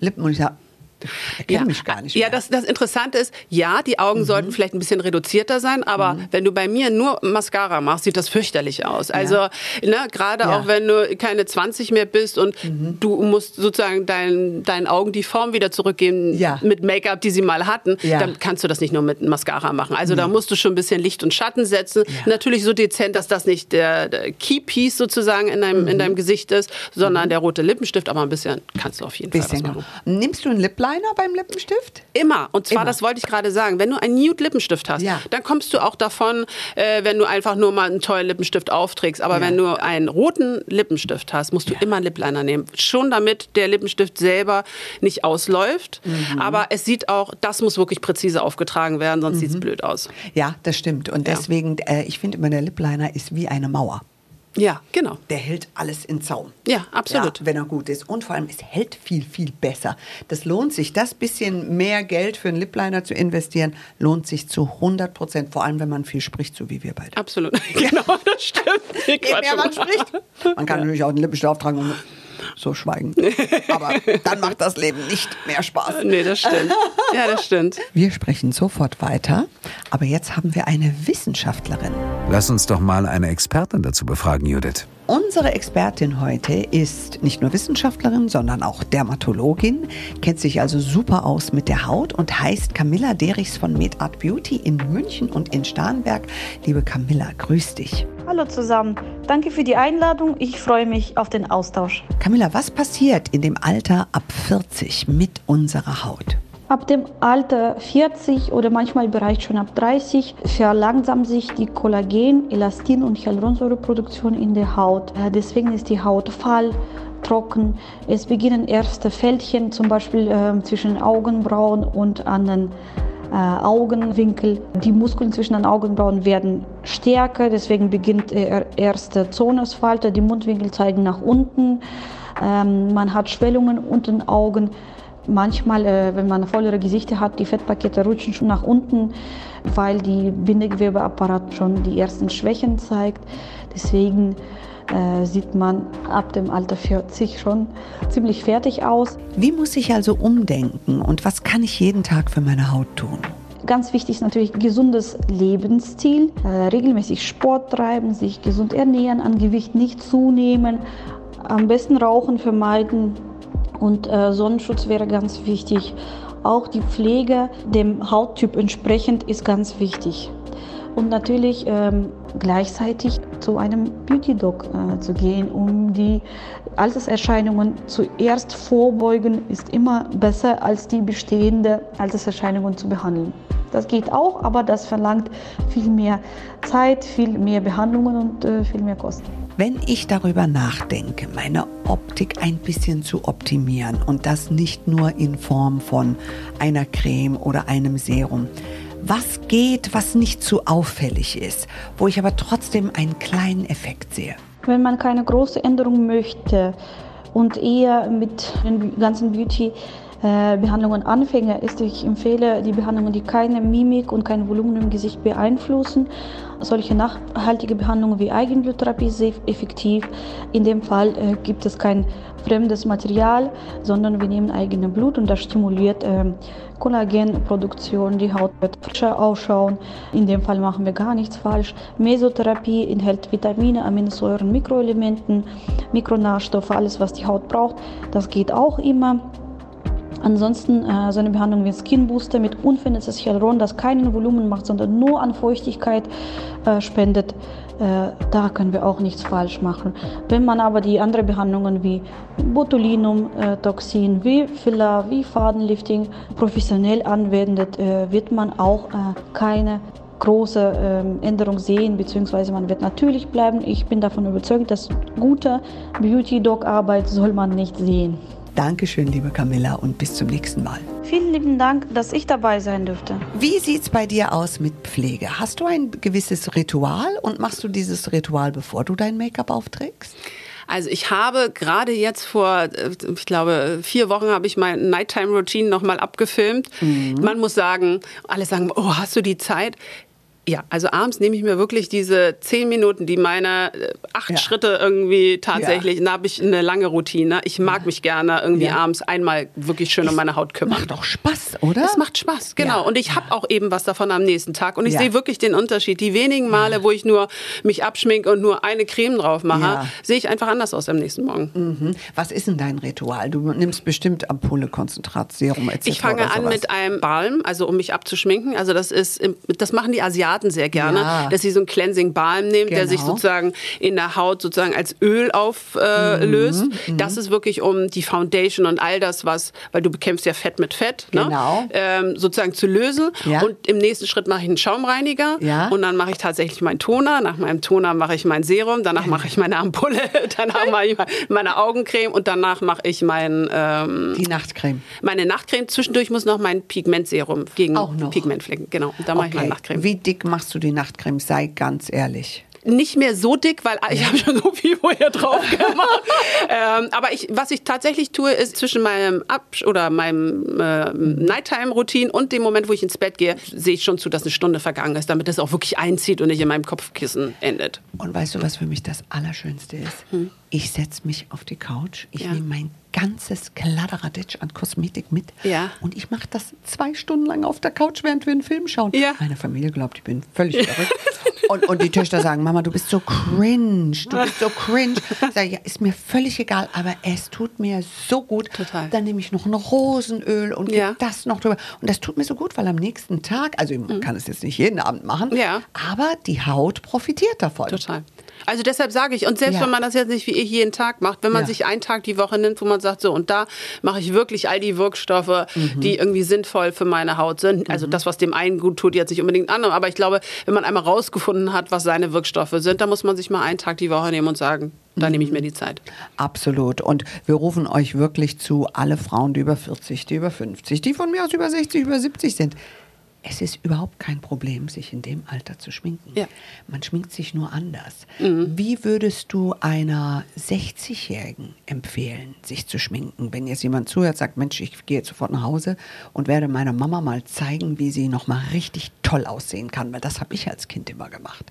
Lippen und ich sag, kennt mich gar nicht Ja, mehr. Mhm. das, das Interessante ist, ja, die Augen sollten vielleicht ein bisschen reduzierter sein, aber wenn du bei mir nur Mascara machst, sieht das fürchterlich aus. Also, ne, gerade Ja. Mhm. auch wenn du keine 20 mehr bist und du musst sozusagen deinen, deinen Augen die Form wieder zurückgeben Ja. mit Make-up, die sie mal hatten, Ja. Mhm. dann kannst du das nicht nur mit Mascara machen. Also da musst du schon ein bisschen Licht und Schatten setzen. Natürlich so dezent, dass das nicht der, der Key-Piece sozusagen in deinem, Mhm. in deinem Gesicht ist, sondern der rote Lippenstift, aber ein bisschen kannst du auf jeden Fall Bisschen. was machen. Nimmst du einen Lip Liner beim Lippenstift? Immer. Und zwar, Immer. das wollte ich gerade sagen, wenn du einen Nude-Lippenstift hast, Ja. dann kommst du auch davon, äh, wenn du einfach nur mal einen tollen Lippenstift aufträgst. Aber Ja. wenn du einen roten Lippenstift hast, musst du immer einen Lipliner nehmen. Schon damit der Lippenstift selber nicht ausläuft. Mhm. Aber es sieht auch, das muss wirklich präzise aufgetragen werden, sonst Mhm. sieht's blöd aus. Ja, das stimmt. Und Ja. deswegen, äh, ich finde immer, der Lipliner ist wie eine Mauer. Ja, genau. Der hält alles in Zaum. Ja, absolut. Ja, wenn er gut ist. Und vor allem, es hält viel, viel besser. Das lohnt sich. Das bisschen mehr Geld für einen Lipliner zu investieren, lohnt sich zu 100 Prozent. Vor allem, wenn man viel spricht, so wie wir beide. Absolut. genau, das stimmt. Je mehr man spricht. Man kann natürlich auch den Lippenstift auftragen und so schweigen. Aber dann macht das Leben nicht mehr Spaß. Nee, das stimmt. Ja, das stimmt. Wir sprechen sofort weiter. Aber jetzt haben wir eine Wissenschaftlerin. Lass uns doch mal eine Expertin dazu befragen, Judith. Unsere Expertin heute ist nicht nur Wissenschaftlerin, sondern auch Dermatologin, kennt sich also super aus mit der Haut und heißt Camilla Derichs von MedArt Beauty in München und in Starnberg. Liebe Camilla, grüß dich. Hallo zusammen, danke für die Einladung. Ich freue mich auf den Austausch. Camilla, was passiert in dem Alter ab 40 mit unserer Haut? Ab dem Alter 40 oder manchmal bereits schon ab 30 verlangsamt sich die Kollagen-, Elastin- und Hyaluronsäureproduktion in der Haut. Äh, Deswegen ist die Haut fahl, trocken. Es beginnen erste Fältchen, zum Beispiel äh, zwischen Augenbrauen und an den äh, Augenwinkel. Die Muskeln zwischen den Augenbrauen werden stärker, deswegen beginnt der erste Zonusfalte. Die Mundwinkel zeigen nach unten. Ähm, man hat Schwellungen unter den Augen. Manchmal, äh, wenn man vollere Gesichter hat, die Fettpakete rutschen schon nach unten, weil die Bindegewebeapparat schon die ersten Schwächen zeigt. Deswegen äh, sieht man ab dem Alter 40 schon ziemlich fertig aus. Wie muss ich also umdenken und was kann ich jeden Tag für meine Haut tun? Ganz wichtig ist natürlich gesundes Lebensstil, äh, regelmäßig Sport treiben, sich gesund ernähren, an Gewicht nicht zunehmen, am besten Rauchen vermeiden und äh, Sonnenschutz wäre ganz wichtig. Auch die Pflege dem Hauttyp entsprechend ist ganz wichtig. Und natürlich ähm, gleichzeitig zu einem Beauty-Doc äh, zu gehen, um die Alterserscheinungen zuerst vorbeugen, ist immer besser als die bestehende Alterserscheinungen zu behandeln. Das geht auch, aber das verlangt viel mehr Zeit, viel mehr Behandlungen und äh, viel mehr Kosten. Wenn ich darüber nachdenke, meine Optik ein bisschen zu optimieren und das nicht nur in Form von einer Creme oder einem Serum, was geht, was nicht zu auffällig ist, wo ich aber trotzdem einen kleinen Effekt sehe? Wenn man keine große Änderung möchte und eher mit den ganzen Beauty Behandlungen anfänge, ist ich empfehle die Behandlungen, die keine Mimik und kein Volumen im Gesicht beeinflussen. Solche nachhaltige Behandlungen wie Eigenbluttherapie sehr effektiv. In dem Fall äh, gibt es kein fremdes Material, sondern wir nehmen eigene Blut und das stimuliert äh, Kollagenproduktion, die Haut wird frischer ausschauen. In dem Fall machen wir gar nichts falsch. Mesotherapie enthält Vitamine, Aminosäuren, Mikroelementen, Mikronährstoffe, alles was die Haut braucht. Das geht auch immer. Ansonsten äh, so eine Behandlung wie Skin Booster mit unvernetztes Hyaluron, das keinen Volumen macht, sondern nur an Feuchtigkeit äh, spendet, äh, da können wir auch nichts falsch machen. Wenn man aber die anderen Behandlungen wie Botulinum-Toxin, wie Filler, wie Fadenlifting professionell anwendet, äh, wird man auch äh, keine große ähm, Änderung sehen, beziehungsweise man wird natürlich bleiben. Ich bin davon überzeugt, dass gute Beauty-Doc-Arbeit soll man nicht sehen. Dankeschön, liebe Camilla, und bis zum nächsten Mal. Vielen lieben Dank, dass ich dabei sein durfte. Wie sieht's bei dir aus mit Pflege? Hast du ein gewisses Ritual und machst du dieses Ritual, bevor du dein Make-up aufträgst? Also ich habe gerade jetzt vor, äh, ich glaube, vier Wochen habe ich mein Nighttime Routine nochmal abgefilmt. Man muss sagen, alle sagen, oh, hast du die Zeit? Ja, also abends nehme ich mir wirklich diese zehn Minuten, die meine äh, acht Ja. Schritte irgendwie tatsächlich, da habe ich eine lange Routine. Ich mag mich gerne irgendwie Ja. abends einmal wirklich schön um meine Haut kümmern. Macht doch Spaß, oder? Es macht Spaß, genau. Ja. Und ich habe auch eben was davon am nächsten Tag. Und ich Ja. sehe wirklich den Unterschied. Die wenigen Male, wo ich nur mich abschminke und nur eine Creme drauf mache, Ja. sehe ich einfach anders aus am nächsten Morgen. Mhm. Was ist denn dein Ritual? Du nimmst bestimmt Ampulle, Konzentrat, Serum etc. Ich fange an mit einem Balm, also um mich abzuschminken. Also das ist, das machen die Asiaten Asiaten sehr gerne, Ja. dass sie so einen Cleansing Balm nehmen, der sich Genau. sozusagen in der Haut sozusagen als Öl auflöst. Mhm, das ist wirklich um die Foundation und all das, was, weil du bekämpfst ja Fett mit Fett, Genau. ne? ähm, sozusagen zu lösen. Ja. Und im nächsten Schritt mache ich einen Schaumreiniger Ja. und dann mache ich tatsächlich meinen Toner. Nach meinem Toner mache ich mein Serum, danach mache ich meine Ampulle, danach mache ich meine Augencreme und danach mache ich mein, ähm, Die Nachtcreme. meine Nachtcreme. Zwischendurch muss noch mein Pigmentserum gegen? Pigmentflecken. Genau, da mache ich meine Nachtcreme. Wie dick machst du die Nachtcreme? Sei ganz ehrlich. Nicht mehr so dick, weil ich habe schon so viel vorher drauf gemacht. ähm, aber ich, was ich tatsächlich tue, ist zwischen meinem Ab oder meinem äh, Nighttime-Routine und dem Moment, wo ich ins Bett gehe, sehe ich schon zu, dass eine Stunde vergangen ist, damit das auch wirklich einzieht und nicht in meinem Kopfkissen endet. Und weißt du, was für mich das Allerschönste ist? Ich setze mich auf die Couch, ich Hm. Ja. nehme mein ganzes Kladderadatsch an Kosmetik mit Ja. und ich mache das zwei Stunden lang auf der Couch, während wir einen Film schauen. Ja. Meine Familie glaubt, ich bin völlig verrückt. Und, und die Töchter sagen, Mama, du bist so cringe, du bist so cringe. Ich sage, ja, ist mir völlig egal, aber es tut mir so gut. Total. Dann nehme ich noch ein Rosenöl und Ja. das noch drüber. Und das tut mir so gut, weil am nächsten Tag, also man kann es jetzt nicht jeden Abend machen, Mhm. Ja. aber die Haut profitiert davon. Total. Also deshalb sage ich, und selbst Ja. wenn man das jetzt nicht wie ich jeden Tag macht, wenn man Ja. sich einen Tag die Woche nimmt, wo man sagt, so und da mache ich wirklich all die Wirkstoffe, Mhm. die irgendwie sinnvoll für meine Haut sind. Also das, was dem einen gut tut, jetzt nicht unbedingt anderem. Aber ich glaube, wenn man einmal rausgefunden hat, was seine Wirkstoffe sind, dann muss man sich mal einen Tag die Woche nehmen und sagen, da nehme ich mir die Zeit. Absolut. Und wir rufen euch wirklich zu, alle Frauen, die über 40, die über 50, die von mir aus über 60, über 70 sind. Es ist überhaupt kein Problem, sich in dem Alter zu schminken. Ja. Man schminkt sich nur anders. Wie würdest du einer 60-Jährigen empfehlen, sich zu schminken? Wenn jetzt jemand zuhört, sagt, Mensch, ich gehe jetzt sofort nach Hause und werde meiner Mama mal zeigen, wie sie noch mal richtig toll aussehen kann, weil das habe ich als Kind immer gemacht.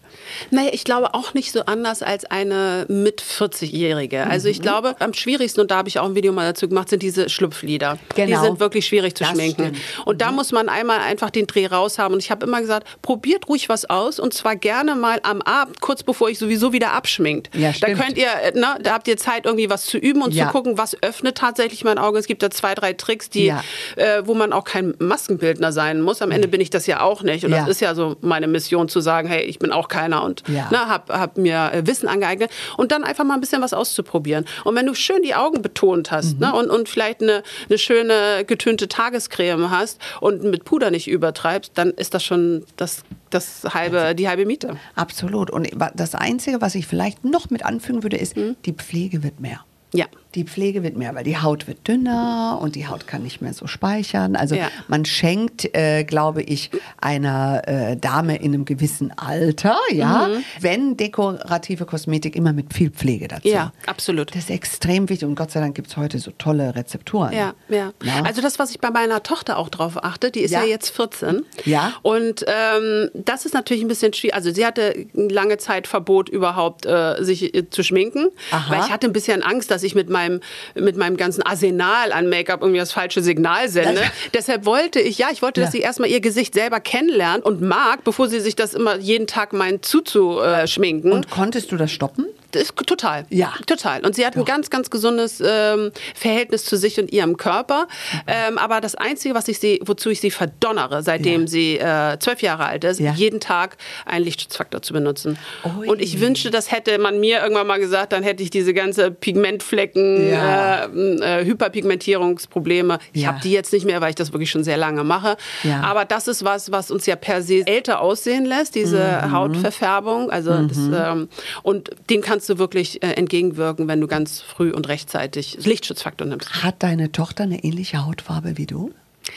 Naja, ich glaube auch nicht so anders als eine mit 40-Jährige. Also Mhm. ich glaube, am schwierigsten, und da habe ich auch ein Video mal dazu gemacht, sind diese Schlupflieder. Die Genau. sind wirklich schwierig zu Das schminken. stimmt. Und da muss man einmal einfach den Dreh raus haben. Und ich habe immer gesagt, probiert ruhig was aus und zwar gerne mal am Abend, kurz bevor ich sowieso wieder abschminkt. Ja, da stimmt. könnt ihr, äh, ne, da habt ihr Zeit, irgendwie was zu üben und Ja. zu gucken, was öffnet tatsächlich mein Auge. Es gibt da zwei, drei Tricks, die, Ja. äh, wo man auch kein Maskenbildner sein muss. Am Ende bin ich das ja auch nicht. Und Ja. das ist ja so meine Mission zu sagen, hey, ich bin auch keiner und Ja. ne, hab, hab mir äh, Wissen angeeignet und dann einfach mal ein bisschen was auszuprobieren. Und wenn du schön die Augen betont hast Mhm. ne, und, und vielleicht eine, eine schöne getönte Tagescreme hast und mit Puder nicht übertreibst, dann ist das schon das, das halbe, die halbe Miete. Absolut. Und das Einzige, was ich vielleicht noch mit anfügen würde, ist, Mhm. die Pflege wird mehr. Ja. Die Pflege wird mehr, weil die Haut wird dünner und die Haut kann nicht mehr so speichern. Also Ja. man schenkt, äh, glaube ich, einer äh, Dame in einem gewissen Alter, ja, Mhm. wenn dekorative Kosmetik immer mit viel Pflege dazu. Ja, absolut. Das ist extrem wichtig und Gott sei Dank gibt es heute so tolle Rezepturen. Ja, ja. Ja. Also das, was ich bei meiner Tochter auch drauf achte, die ist ja, Ja. jetzt 14. Ja. Und ähm, das ist natürlich ein bisschen schwierig. Also sie hatte lange Zeit Verbot überhaupt, äh, sich äh, zu schminken. Aha. Weil ich hatte ein bisschen Angst, dass ich mit meinem, mit meinem ganzen Arsenal an Make-up irgendwie das falsche Signal sende. Deshalb wollte ich, ja, ich wollte, dass Ja. sie erstmal ihr Gesicht selber kennenlernt und mag, bevor sie sich das immer jeden Tag meinen zuzuschminken. Und konntest du das stoppen? Ist total. Ja. Total. Und sie hat ein ganz, ganz gesundes ähm, Verhältnis zu sich und ihrem Körper. Ähm, aber das Einzige, was ich sie, wozu ich sie verdonnere, seitdem Ja. sie äh, zwölf Jahre alt ist, Ja. jeden Tag einen Lichtschutzfaktor zu benutzen. Ui. Und ich wünschte, das hätte man mir irgendwann mal gesagt, dann hätte ich diese ganze Pigmentflecken, Ja. äh, äh, Hyperpigmentierungsprobleme. Ich habe die jetzt nicht mehr, weil ich das wirklich schon sehr lange mache. Aber das ist was, was uns ja per se älter aussehen lässt, diese Mhm. Hautverfärbung. Also das, ähm, und dem kannst du wirklich äh, entgegenwirken, wenn du ganz früh und rechtzeitig Lichtschutzfaktor nimmst. Hat deine Tochter eine ähnliche Hautfarbe wie du?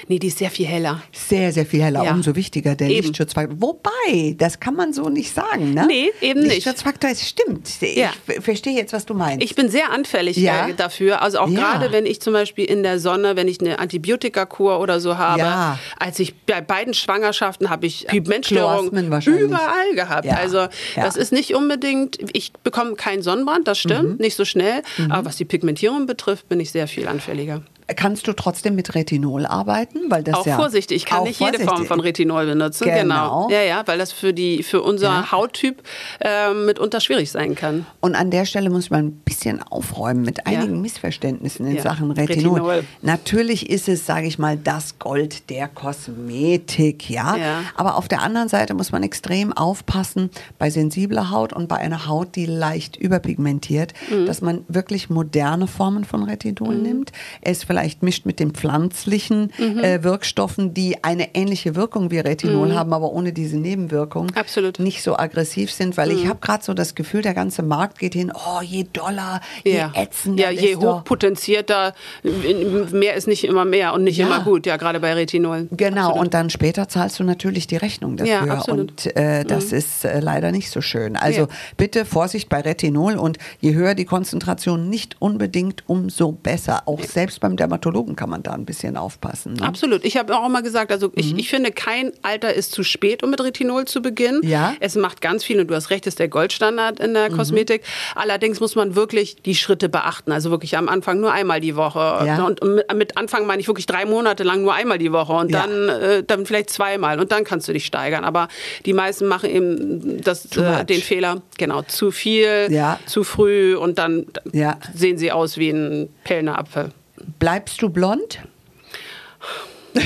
Nee, die ist sehr viel heller. Sehr, sehr viel heller, Ja. umso wichtiger der Eben. Lichtschutzfaktor. Wobei, das kann man so nicht sagen, ne? Nee, eben nicht. Lichtschutzfaktor, es stimmt. Ich Ja. f- verstehe jetzt, was du meinst. Ich bin sehr anfällig Ja? dafür. Also auch gerade, wenn ich zum Beispiel in der Sonne, wenn ich eine Antibiotikakur oder so habe. Ja. Als ich bei beiden Schwangerschaften habe ich Pigmentstörungen überall gehabt. Also das ist nicht unbedingt, ich bekomme keinen Sonnenbrand, das stimmt, Mhm. nicht so schnell. Aber was die Pigmentierung betrifft, bin ich sehr viel anfälliger. Kannst du trotzdem mit Retinol arbeiten? Weil das auch ja vorsichtig. Ich kann nicht jede Form vorsichtig. von Retinol benutzen. Genau. Ja, ja, weil das für die für unser Ja. Hauttyp äh, mitunter schwierig sein kann. Und an der Stelle muss man ein bisschen aufräumen mit einigen Missverständnissen in Ja. Sachen Retinol. Retinol. Natürlich ist es, sage ich mal, das Gold der Kosmetik, ja? Ja. Aber auf der anderen Seite muss man extrem aufpassen bei sensibler Haut und bei einer Haut, die leicht überpigmentiert, Mhm. dass man wirklich moderne Formen von Retinol nimmt. Es vielleicht mischt mit den pflanzlichen Mhm. äh, Wirkstoffen, die eine ähnliche Wirkung wie Retinol haben, aber ohne diese Nebenwirkung. Mhm. Absolut. Nicht so aggressiv sind, weil ich habe gerade so das Gefühl, der ganze Markt geht hin, oh, je doller, je Ja, ätzender. ja je hochpotenzierter, mehr ist nicht immer mehr und nicht Ja. immer gut, ja, gerade bei Retinol. Genau, Absolut. und dann später zahlst du natürlich die Rechnung dafür. Ja. Und äh, das ist äh, leider nicht so schön. Also bitte Vorsicht bei Retinol und je höher die Konzentration, nicht unbedingt, umso besser. Auch selbst beim Dermatologen kann man da ein bisschen aufpassen. Ne? Absolut. Ich habe auch immer gesagt, also ich, ich finde, kein Alter ist zu spät, um mit Retinol zu beginnen. Ja. Es macht ganz viel und du hast recht, ist der Goldstandard in der Kosmetik. Allerdings muss man wirklich die Schritte beachten. Also wirklich am Anfang nur einmal die Woche. Ja. Und mit, mit Anfang meine ich wirklich drei Monate lang nur einmal die Woche und Ja. dann, äh, dann vielleicht zweimal und dann kannst du dich steigern. Aber die meisten machen eben das, äh, den Fehler, genau, zu viel, Ja. zu früh und dann sehen sie aus wie ein Pellner Apfel. Bleibst du blond?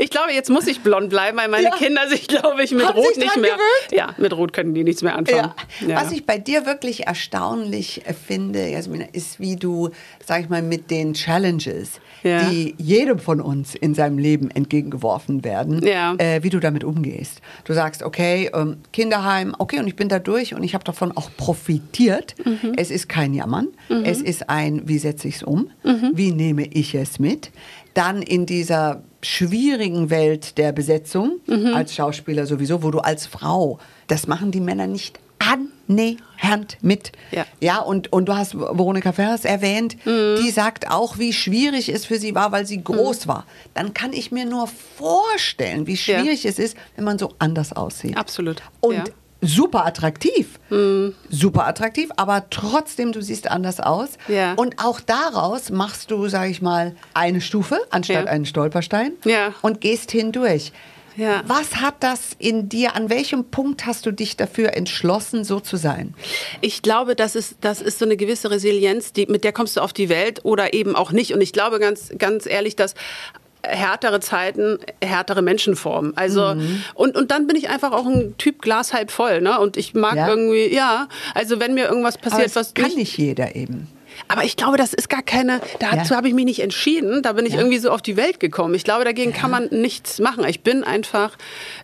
Ich glaube, jetzt muss ich blond bleiben, weil meine Ja. Kinder sich, glaube ich, mit Haben Rot nicht mehr. gewöhnt? Ja, mit Rot können die nichts mehr anfangen. Ja. Was ich bei dir wirklich erstaunlich äh, finde, Jasmina, ist, wie du, sag ich mal, mit den Challenges, Ja. die jedem von uns in seinem Leben entgegengeworfen werden, Ja. äh, wie du damit umgehst. Du sagst, okay, ähm, Kinderheim, okay, und ich bin da durch und ich habe davon auch profitiert. Mhm. Es ist kein Jammern, es ist ein, wie setze ich es um, Mhm. wie nehme ich es mit. Dann in dieser schwierigen Welt der Besetzung Mhm. als Schauspieler sowieso, wo du als Frau, das machen die Männer nicht annähernd mit. Ja. ja und, und du hast Veronika Ferres erwähnt, Mhm. die sagt auch, wie schwierig es für sie war, weil sie groß war. Dann kann ich mir nur vorstellen, wie schwierig es ist, wenn man so anders aussieht. Absolut. Und ja. Super attraktiv. Mhm. Super attraktiv, aber trotzdem, du siehst anders aus. Ja. Und auch daraus machst du, sag ich mal, eine Stufe anstatt Ja. einen Stolperstein Ja. und gehst hindurch. Ja. Was hat das in dir, an welchem Punkt hast du dich dafür entschlossen, so zu sein? Ich glaube, das ist, das ist so eine gewisse Resilienz, die, mit der kommst du auf die Welt oder eben auch nicht. Und ich glaube ganz, ganz ehrlich, dass härtere Zeiten, härtere Menschen formen. Also Mhm. und, und dann bin ich einfach auch ein Typ Glas halb voll, ne? Und ich mag Ja? irgendwie, ja, also wenn mir irgendwas passiert, das was kann nicht jeder eben. Aber ich glaube, das ist gar keine, dazu Ja. habe ich mich nicht entschieden, da bin ich Ja. irgendwie so auf die Welt gekommen. Ich glaube, dagegen kann man nichts machen. Ich bin einfach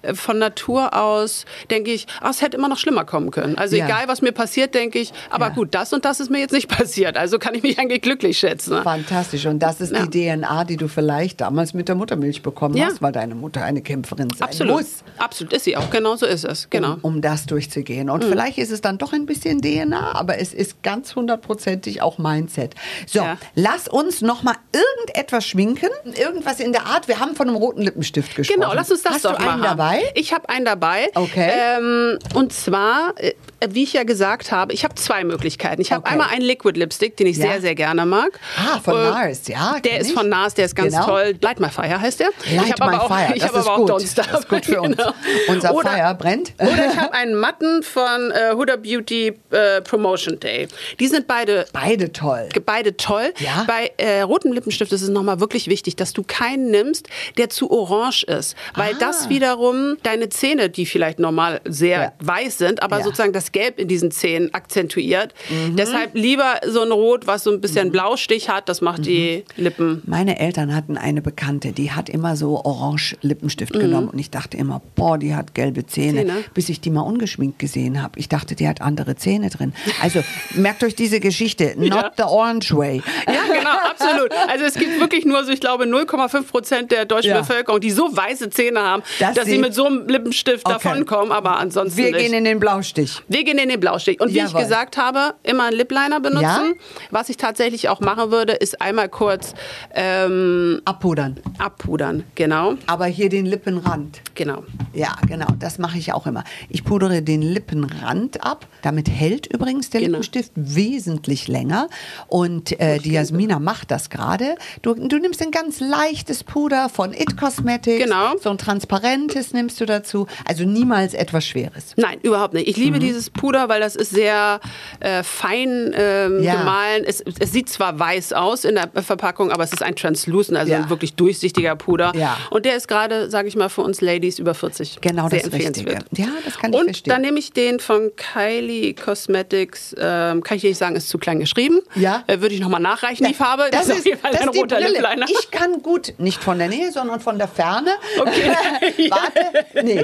äh, von Natur aus, denke ich, ah, es hätte immer noch schlimmer kommen können. Also Ja. egal, was mir passiert, denke ich, aber Ja. gut, das und das ist mir jetzt nicht passiert. Also kann ich mich eigentlich glücklich schätzen. Fantastisch. Und das ist Ja. die DNA, die du vielleicht damals mit der Muttermilch bekommen Ja. hast, weil deine Mutter eine Kämpferin sein Absolut. muss. Absolut ist sie auch. Genau so ist es. Genau. um, um das durchzugehen. Und vielleicht ist es dann doch ein bisschen DNA, aber es ist ganz hundertprozentig auch Mindset. So, Ja. lass uns noch mal irgendetwas schminken, irgendwas in der Art. Wir haben von einem roten Lippenstift gesprochen. Genau, lass uns das Hast doch du einen machen. dabei? Ich habe einen dabei. Okay. Ähm, und zwar, äh, wie ich ja gesagt habe, ich habe zwei Möglichkeiten. Ich habe Okay. einmal einen Liquid Lipstick, den ich Ja. sehr, sehr gerne mag. Ah, von Äh, NARS, ja, Der ist ich. von NARS, der ist ganz Genau. toll. Light My Fire heißt der. Light ich hab My aber auch, Fire, Ich das habe ist aber auch gut. Don't Stop. Das ist gut für uns. Unser Oder- Feuer brennt. Oder ich habe einen Matten von äh, Huda Beauty äh, Promotion Day. Die sind beide Beide toll. Beide toll. Ja. Bei äh, rotem Lippenstift ist es nochmal wirklich wichtig, dass du keinen nimmst, der zu orange ist. Weil Ah. das wiederum deine Zähne, die vielleicht normal sehr Ja. weiß sind, aber sozusagen das Gelb in diesen Zähnen akzentuiert. Deshalb lieber so ein Rot, was so ein bisschen Blaustich hat, das macht die Lippen. Meine Eltern hatten eine Bekannte, die hat immer so orange Lippenstift genommen und ich dachte immer, boah, die hat gelbe Zähne, Mhm. Zähne. bis ich die mal ungeschminkt gesehen habe. Ich dachte, die hat andere Zähne drin. Also merkt euch diese Geschichte, not the orange way. Ja, genau, absolut. Also es gibt wirklich nur so, ich glaube, 0,5 Prozent der deutschen Ja. Bevölkerung, die so weiße Zähne haben, Dass dass, sie sie- mit so einem Lippenstift Okay. davonkommen, aber ansonsten Wir nicht. gehen in den Blaustich. Wir nee, nee, Blaustich. Und wie Jawohl. ich gesagt habe, immer einen Lip Liner benutzen. Ja? Was ich tatsächlich auch machen würde, ist einmal kurz ähm, Abpudern. abpudern. Genau, Aber hier den Lippenrand. genau. Ja, genau, das mache ich auch immer. Ich pudere den Lippenrand ab. Damit hält übrigens der Genau. Lippenstift wesentlich länger. Und äh, die Jasmina macht das gerade. Du, du nimmst ein ganz leichtes Puder von It Cosmetics. Genau. So ein transparentes nimmst du dazu. Also niemals etwas Schweres. Nein, überhaupt nicht. Ich Mhm. liebe dieses Puder, weil das ist sehr äh, fein ähm, Ja. gemahlen. Es, es sieht zwar weiß aus in der Verpackung, aber es ist ein translucent, also Ja. ein wirklich durchsichtiger Puder. Ja. Und der ist gerade, sage ich mal, für uns Ladies über 40 Genau sehr das Richtige. empfehlenswert. Ja, das kann ich Und verstehen. dann nehme ich den von Kylie Cosmetics, ähm, kann ich nicht sagen, ist zu klein geschrieben. Ja. Äh, Würde ich nochmal nachreichen, die Farbe. Das, auf ist, jeden Fall das ein roter Brille. Lip-Liner. Ich kann gut, nicht von der Nähe, sondern von der Ferne. Okay. Warte, nee,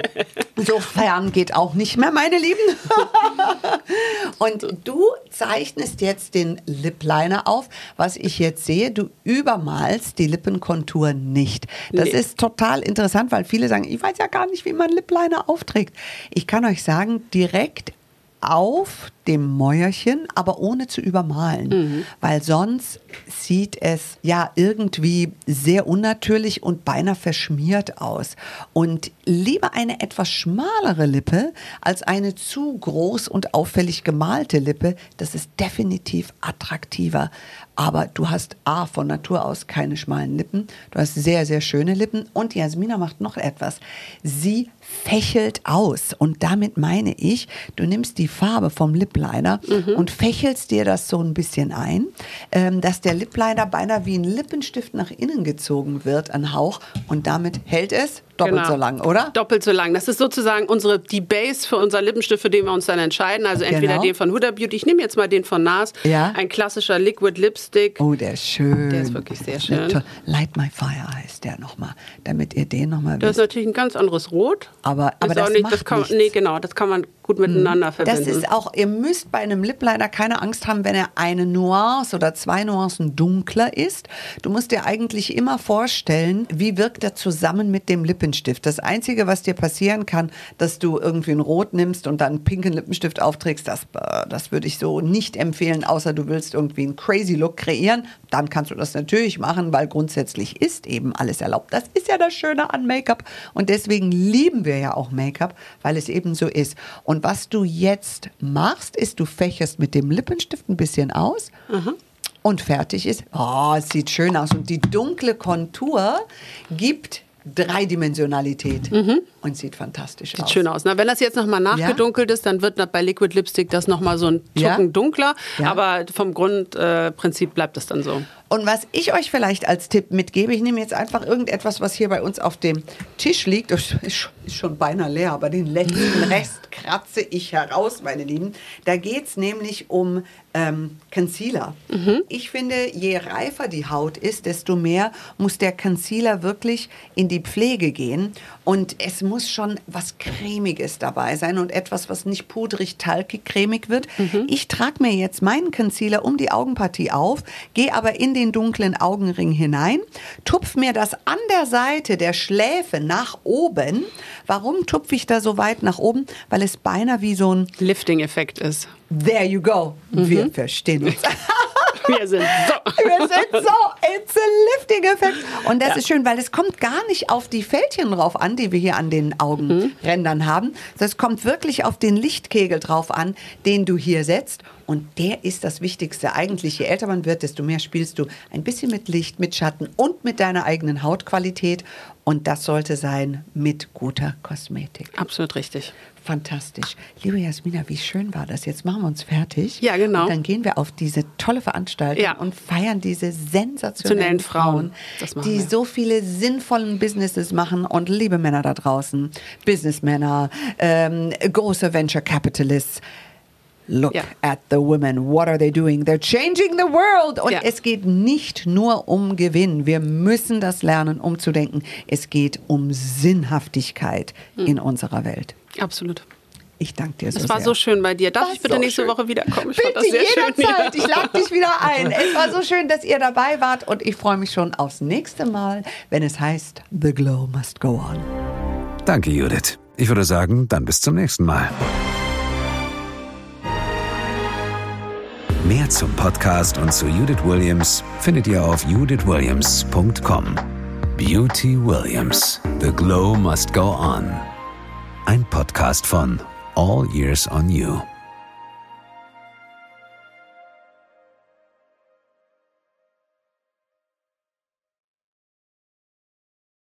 so fern geht auch nicht mehr, meine Lieben. Und du zeichnest jetzt den Lip Liner auf. Was ich jetzt sehe, du übermalst die Lippenkontur nicht. Das Nee. ist total interessant, weil viele sagen, ich weiß ja gar nicht, wie man Lip Liner aufträgt. Ich kann euch sagen, direkt auf dem Mäuerchen, aber ohne zu übermalen, weil sonst sieht es ja irgendwie sehr unnatürlich und beinahe verschmiert aus. Und lieber eine etwas schmalere Lippe als eine zu groß und auffällig gemalte Lippe, das ist definitiv attraktiver. Aber du hast A, von Natur aus keine schmalen Lippen, du hast sehr, sehr schöne Lippen und Jasmina macht noch etwas. Sie fächelt aus und damit meine ich, du nimmst die Farbe vom Lip Liner und fächelst dir das so ein bisschen ein, ähm, dass der Lip Liner beinahe wie ein Lippenstift nach innen gezogen wird, ein Hauch und damit hält es doppelt Genau. so lang, oder? Doppelt so lang. Das ist sozusagen unsere, die Base für unser Lippenstift, für den wir uns dann entscheiden. Also entweder Genau. den von Huda Beauty. Ich nehme jetzt mal den von NARS. Ja. Ein klassischer Liquid Lipstick. Oh, der ist schön. Der ist wirklich sehr schön. Light My Fire heißt der nochmal, damit ihr den nochmal Das ist wisst. natürlich ein ganz anderes Rot. Aber- aber auch das nicht, macht das kann, nichts. Nee, genau, das kann man gut miteinander Das verbinden. ist auch, ihr müsst bei einem Lip Liner keine Angst haben, wenn er eine Nuance oder zwei Nuancen dunkler ist. Du musst dir eigentlich immer vorstellen, wie wirkt er zusammen mit dem Lippenstift. Das Einzige, was dir passieren kann, dass du irgendwie ein Rot nimmst und dann einen pinken Lippenstift aufträgst, das, äh, das würde ich so nicht empfehlen, außer du willst irgendwie einen crazy Look kreieren. Dann kannst du das natürlich machen, weil grundsätzlich ist eben alles erlaubt. Das ist ja das Schöne an Make-up und deswegen lieben wir ja auch Make-up, weil es eben so ist. Und was du jetzt machst, ist, du fächerst mit dem Lippenstift ein bisschen aus. Und fertig ist. Oh, es sieht schön aus. Und die dunkle Kontur gibt Dreidimensionalität und sieht fantastisch Mhm. Sieht aus. schön aus. Na, wenn das jetzt nochmal nachgedunkelt ist, dann wird bei Liquid Lipstick das nochmal so ein Ja. Tucken dunkler. Ja. Aber vom Grundprinzip äh, bleibt es dann so. Und was ich euch vielleicht als Tipp mitgebe, ich nehme jetzt einfach irgendetwas, was hier bei uns auf dem Tisch liegt. Ist sch- ist schon beinahe leer, aber den letzten Rest kratze ich heraus, meine Lieben. Da geht es nämlich um ähm, Concealer. Ich finde, je reifer die Haut ist, desto mehr muss der Concealer wirklich in die Pflege gehen. Und es muss schon was Cremiges dabei sein und etwas, was nicht pudrig, talkig, cremig wird. Ich trage mir jetzt meinen Concealer um die Augenpartie auf, gehe aber in den dunklen Augenring hinein, tupf mir das an der Seite der Schläfe nach oben. Warum tupfe ich da so weit nach oben? Weil es beinahe wie so ein Lifting-Effekt ist. There you go. Wir verstehen uns. Wir sind so. Wir sind so, it's a lifting Effekt. Und das ist schön, weil es kommt gar nicht auf die Fältchen drauf an, die wir hier an den Augenrändern haben. Das kommt wirklich auf den Lichtkegel drauf an, den du hier setzt. Und der ist das Wichtigste. Eigentlich, je älter man wird, desto mehr spielst du ein bisschen mit Licht, mit Schatten und mit deiner eigenen Hautqualität. Und das sollte sein mit guter Kosmetik. Absolut richtig. Fantastisch. Liebe Jasmina, wie schön war das? Jetzt machen wir uns fertig. Ja, genau. Und dann gehen wir auf diese tolle Veranstaltung Ja. und feiern diese sensationellen Frauen. Frauen, die wir. so viele sinnvollen Businesses machen. Und liebe Männer da draußen, Businessmänner, ähm, große Venture Capitalists. Look Ja. at the women. What are they doing? They're changing the world. Und Ja. es geht nicht nur um Gewinn. Wir müssen das lernen, umzudenken. Es geht um Sinnhaftigkeit Hm. in unserer Welt. Absolut. Ich danke dir so Es war sehr. so schön bei dir. Darf War ich bitte so nächste schön. Woche wiederkommen? Ich Bitte sehr schön. jederzeit. Ich lade dich wieder ein. Es war so schön, dass ihr dabei wart und ich freue mich schon aufs nächste Mal, wenn es heißt The Glow Must Go On. Danke, Judith. Ich würde sagen, dann bis zum nächsten Mal. Mehr zum Podcast und zu Judith Williams findet ihr auf judithwilliams.com. Beauty Williams. The Glow Must Go On. Ein Podcast von All Years on You.